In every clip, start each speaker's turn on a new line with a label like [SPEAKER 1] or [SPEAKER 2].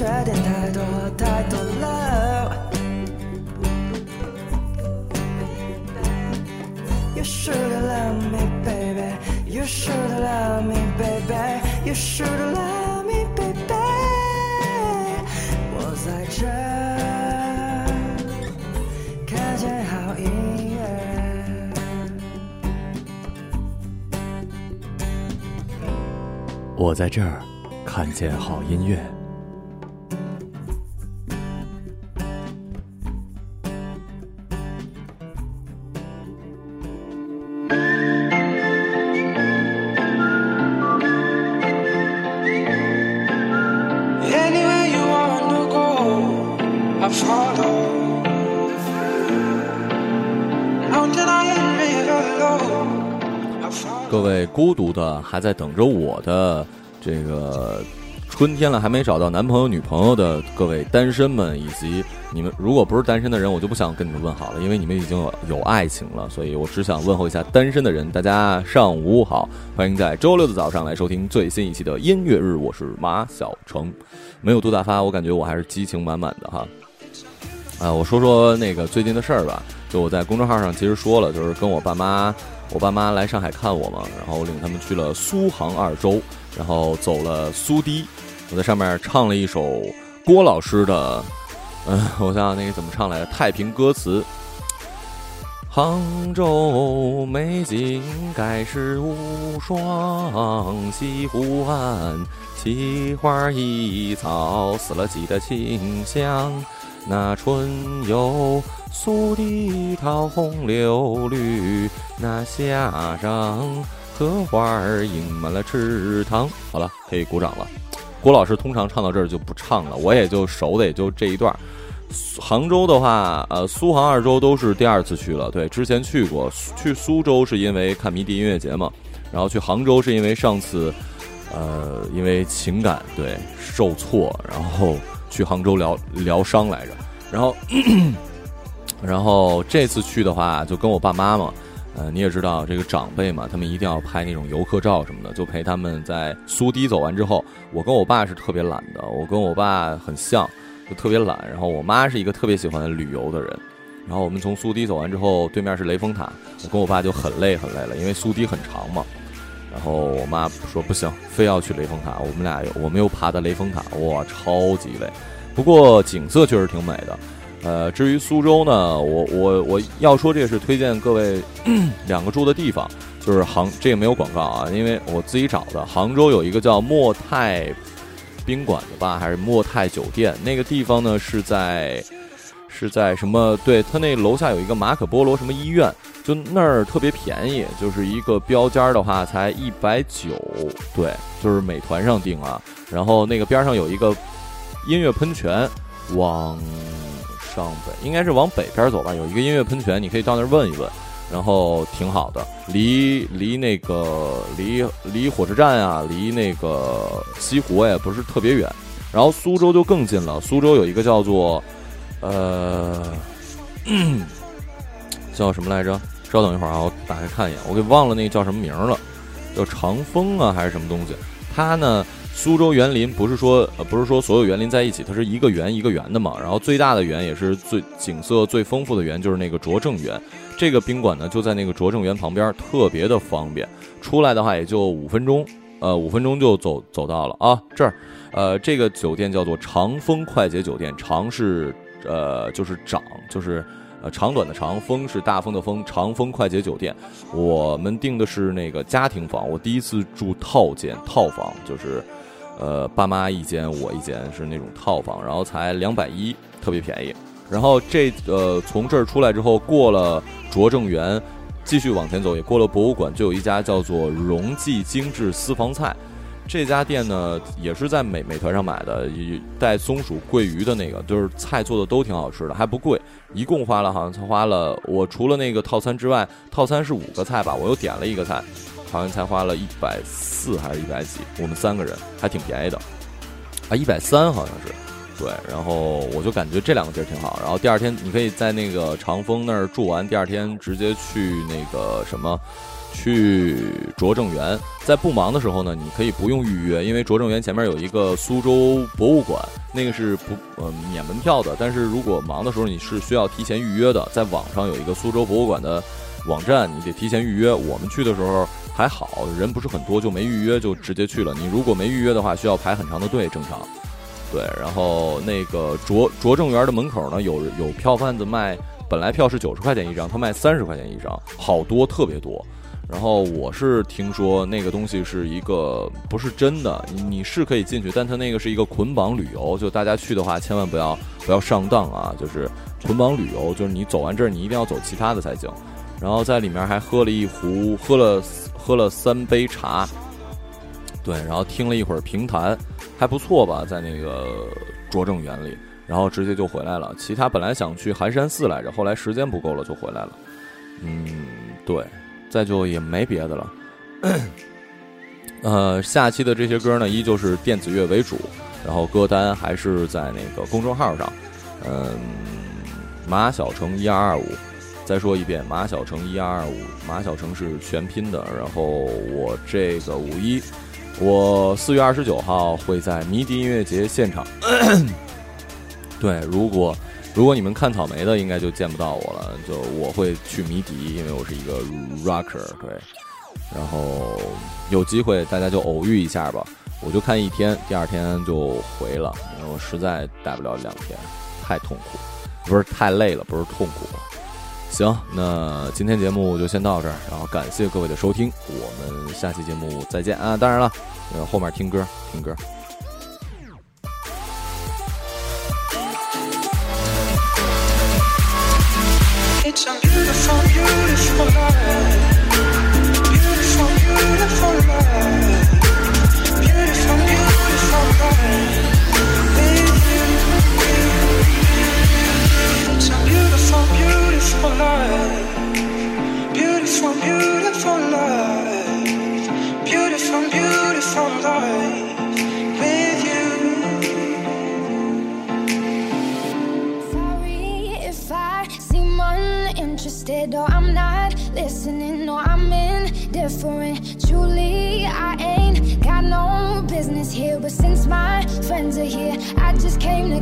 [SPEAKER 1] 缺点太多太多了。You should love me, baby. You should love me, baby. You should love me, baby. 我在这看见好音乐。
[SPEAKER 2] 我在这儿看见好音乐。各位孤独的还在等着我的这个春天了还没找到男朋友女朋友的各位单身们，以及你们如果不是单身的人，我就不想跟你们问好了，因为你们已经有有爱情了，所以我只想问候一下单身的人，大家上午好，欢迎在周六的早上来收听最新一期的音乐日，我是马小成，没有杜大发，我感觉我还是激情满满的哈。啊，我说说那个最近的事儿吧。就我在公众号上其实说了，就是跟我爸妈，我爸妈来上海看我嘛，然后领他们去了苏杭二州，然后走了苏堤，我在上面唱了一首郭老师的，嗯、我想想那个怎么唱来着，《太平歌词》。杭州美景盖世无双，西湖岸奇花异草，死了几的清香。那春有苏堤桃红柳绿，那夏上荷花儿映满了池塘。好了，可以鼓掌了。郭老师通常唱到这儿就不唱了，我也就熟的也就这一段。杭州的话，呃，苏杭二州都是第二次去了。对，之前去过，去苏州是因为看迷笛音乐节嘛，然后去杭州是因为上次，呃，因为情感对受挫，然后去杭州疗疗伤来着。然后，然后这次去的话，就跟我爸妈嘛，呃，你也知道这个长辈嘛，他们一定要拍那种游客照什么的，就陪他们在苏堤走完之后，我跟我爸是特别懒的，我跟我爸很像。就特别懒，然后我妈是一个特别喜欢旅游的人，然后我们从苏堤走完之后，对面是雷峰塔，我跟我爸就很累很累了，因为苏堤很长嘛，然后我妈说不行，非要去雷峰塔，我们俩我们又爬的雷峰塔，哇，超级累，不过景色确实挺美的。呃，至于苏州呢，我我我要说这是推荐各位 两个住的地方，就是杭这个没有广告啊，因为我自己找的，杭州有一个叫莫泰。宾馆的吧，还是莫泰酒店？那个地方呢是在是在什么？对，它那楼下有一个马可波罗什么医院，就那儿特别便宜，就是一个标间的话才一百九，对，就是美团上订啊。然后那个边上有一个音乐喷泉，往上北应该是往北边走吧，有一个音乐喷泉，你可以到那儿问一问。然后挺好的，离离那个离离火车站啊，离那个西湖也不是特别远。然后苏州就更近了，苏州有一个叫做呃叫什么来着？稍等一会儿啊，我打开看一眼，我给忘了那个叫什么名了，叫长风啊还是什么东西？它呢，苏州园林不是说呃不是说所有园林在一起，它是一个园一个园的嘛。然后最大的园也是最景色最丰富的园，就是那个拙政园。这个宾馆呢就在那个拙政园旁边，特别的方便。出来的话也就五分钟，呃，五分钟就走走到了啊。这儿，呃，这个酒店叫做长风快捷酒店，长是呃就是长，就是呃长短的长，风是大风的风，长风快捷酒店。我们订的是那个家庭房，我第一次住套间套房，就是呃爸妈一间，我一间是那种套房，然后才两百一，特别便宜。然后这呃从这儿出来之后，过了拙政园，继续往前走，也过了博物馆，就有一家叫做荣记精致私房菜。这家店呢，也是在美美团上买的，带松鼠桂鱼的那个，就是菜做的都挺好吃的，还不贵，一共花了好像才花了，我除了那个套餐之外，套餐是五个菜吧，我又点了一个菜，好像才花了一百四还是一百几，我们三个人还挺便宜的，啊，一百三好像是。对，然后我就感觉这两个地儿挺好。然后第二天你可以在那个长风那儿住完，第二天直接去那个什么，去拙政园，在不忙的时候呢，你可以不用预约，因为拙政园前面有一个苏州博物馆，那个是不呃免门票的。但是如果忙的时候，你是需要提前预约的，在网上有一个苏州博物馆的网站，你得提前预约。我们去的时候还好，人不是很多，就没预约就直接去了。你如果没预约的话，需要排很长的队，正常。对，然后那个拙拙政园的门口呢，有有票贩子卖，本来票是九十块钱一张，他卖三十块钱一张，好多特别多。然后我是听说那个东西是一个不是真的，你是可以进去，但它那个是一个捆绑旅游，就大家去的话千万不要不要上当啊！就是捆绑旅游，就是你走完这儿，你一定要走其他的才行。然后在里面还喝了一壶，喝了喝了三杯茶，对，然后听了一会儿评弹，还不错吧，在那个拙政园里，然后直接就回来了。其他本来想去寒山寺来着，后来时间不够了就回来了。嗯，对。再就也没别的了，呃，下期的这些歌呢，依旧是电子乐为主，然后歌单还是在那个公众号上，嗯，马小成一二二五，再说一遍，马小成一二二五，马小成是全拼的，然后我这个五一，我四月二十九号会在迷笛音乐节现场，对，如果。如果你们看草莓的，应该就见不到我了。就我会去迷笛，因为我是一个 rocker，对。然后有机会大家就偶遇一下吧。我就看一天，第二天就回了，因为我实在待不了两天，太痛苦，不是太累了，不是痛苦。行，那今天节目就先到这儿，然后感谢各位的收听，我们下期节目再见啊！当然了，呃，后面听歌，听歌。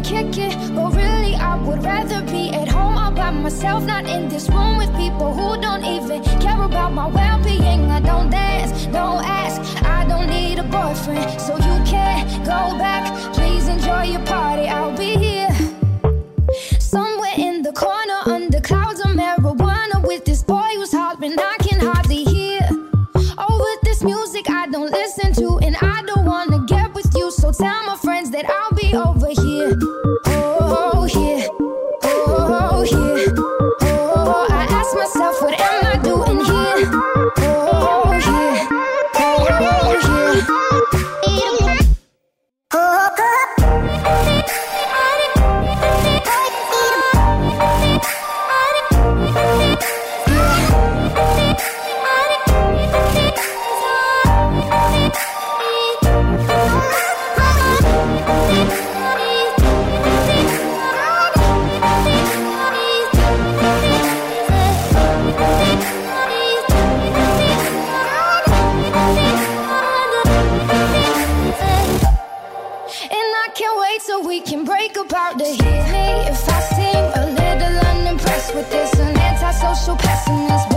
[SPEAKER 3] Kick it. But really, I would rather be at home all by myself, not in this room with people who don't even care about my well being. I don't dance, don't ask, I don't need a boyfriend. So you can't go back, please enjoy your party. I'll be here. And I can't wait till we can break apart to hear me if I seem a little unimpressed with this. An antisocial pessimist,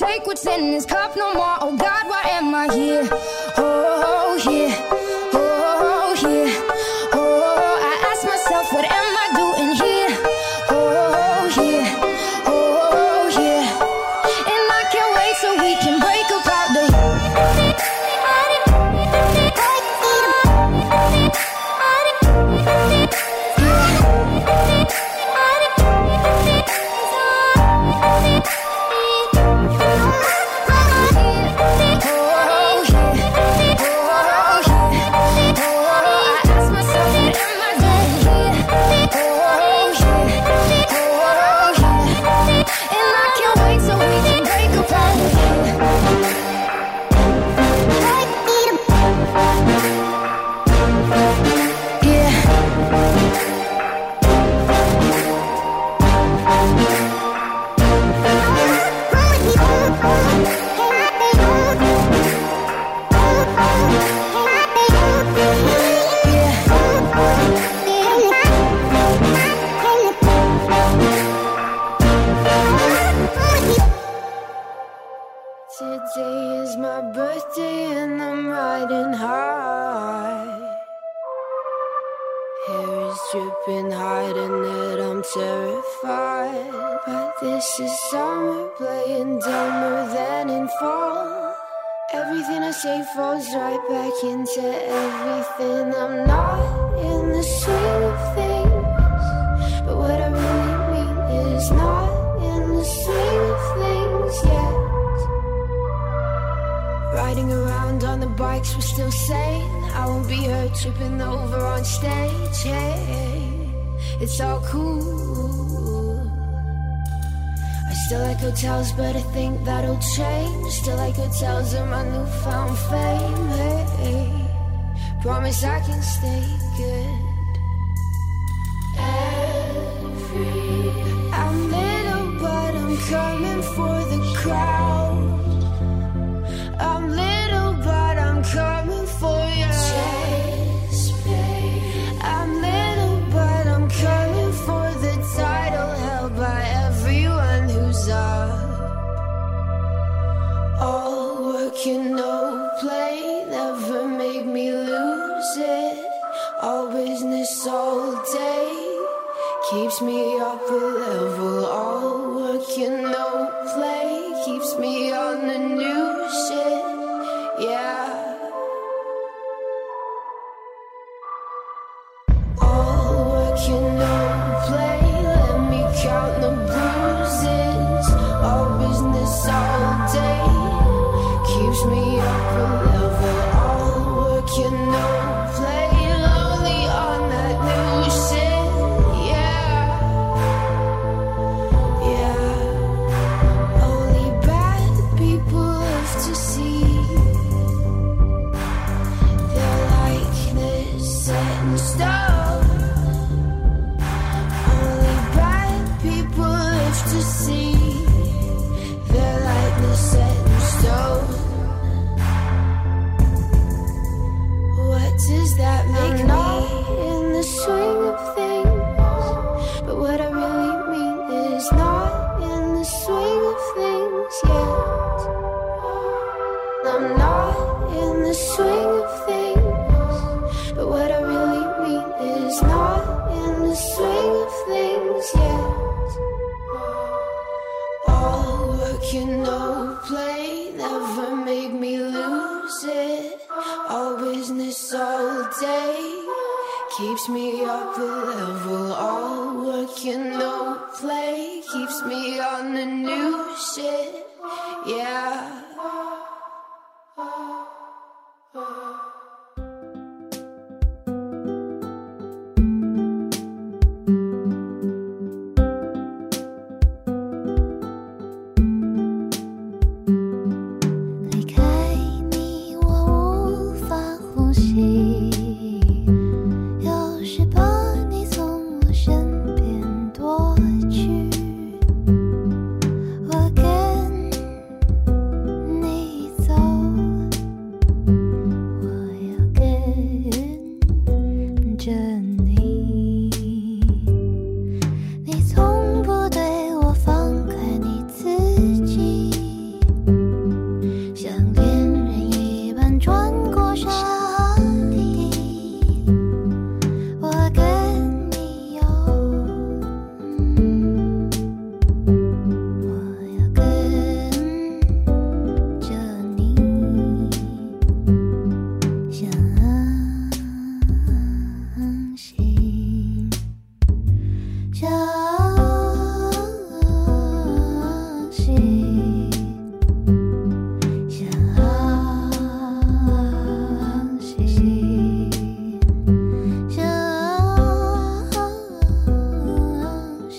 [SPEAKER 3] take what's in this cup no more. Oh God, why am I here? Oh,
[SPEAKER 4] bikes were still sane. I won't be her tripping over on stage. Hey, it's all cool. I still like hotels, but I think that'll change. Still like hotels in my newfound fame. Hey, promise I can stay good. this all day keeps me up a level, all working. Over. this all day keeps me up a level. All work and no play keeps me on the new shit. Yeah.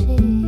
[SPEAKER 5] shit.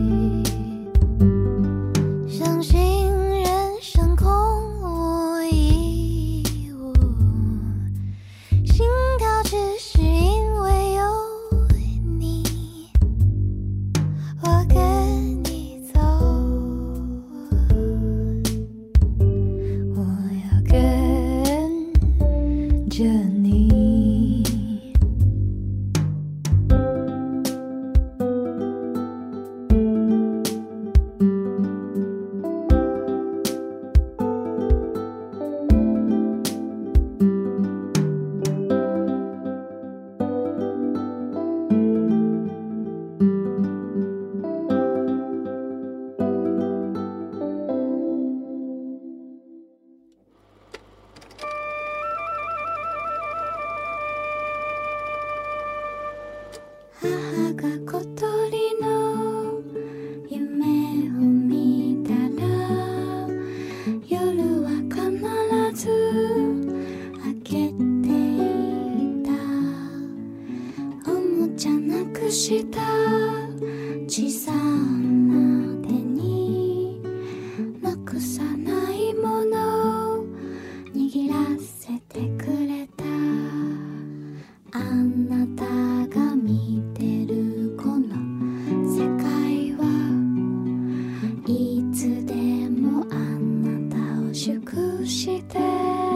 [SPEAKER 5] して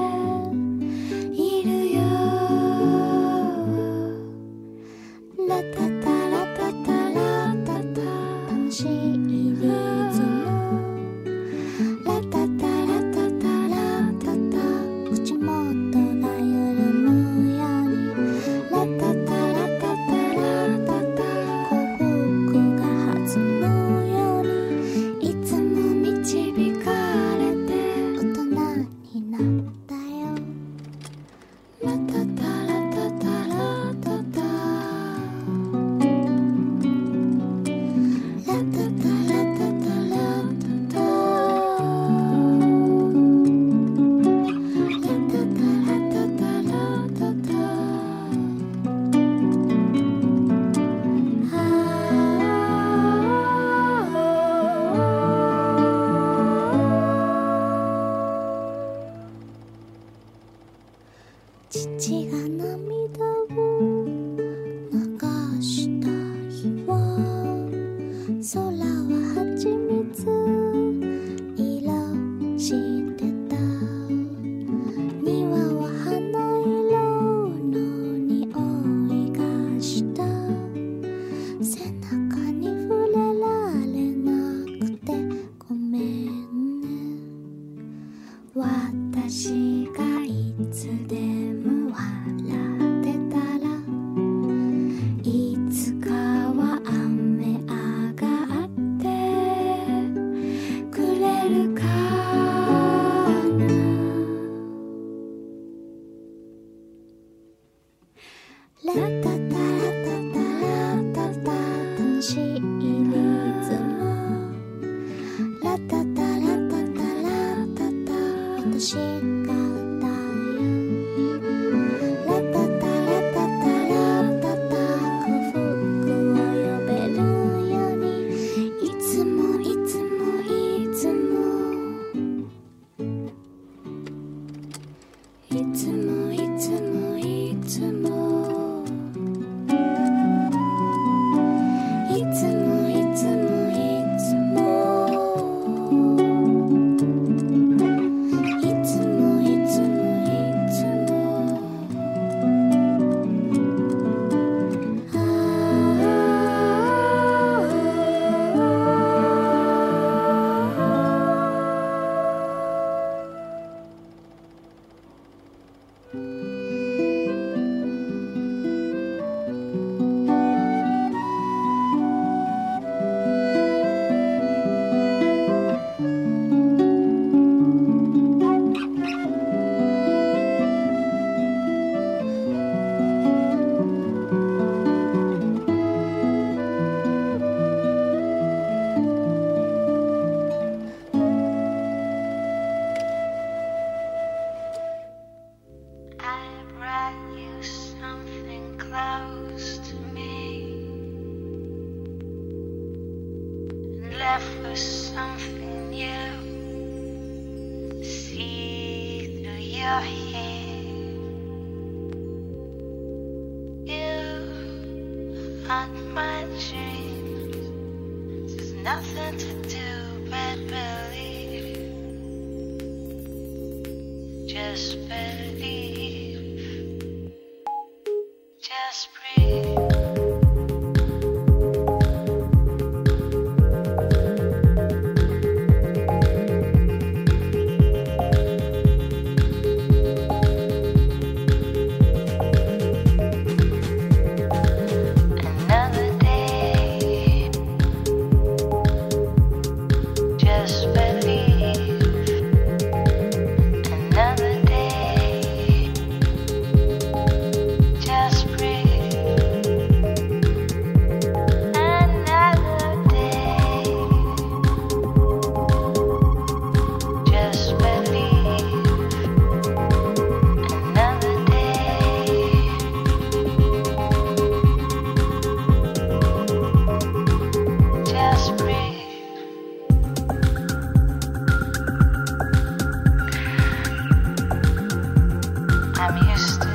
[SPEAKER 5] I'm used to.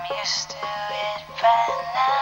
[SPEAKER 6] I'm used to it by now.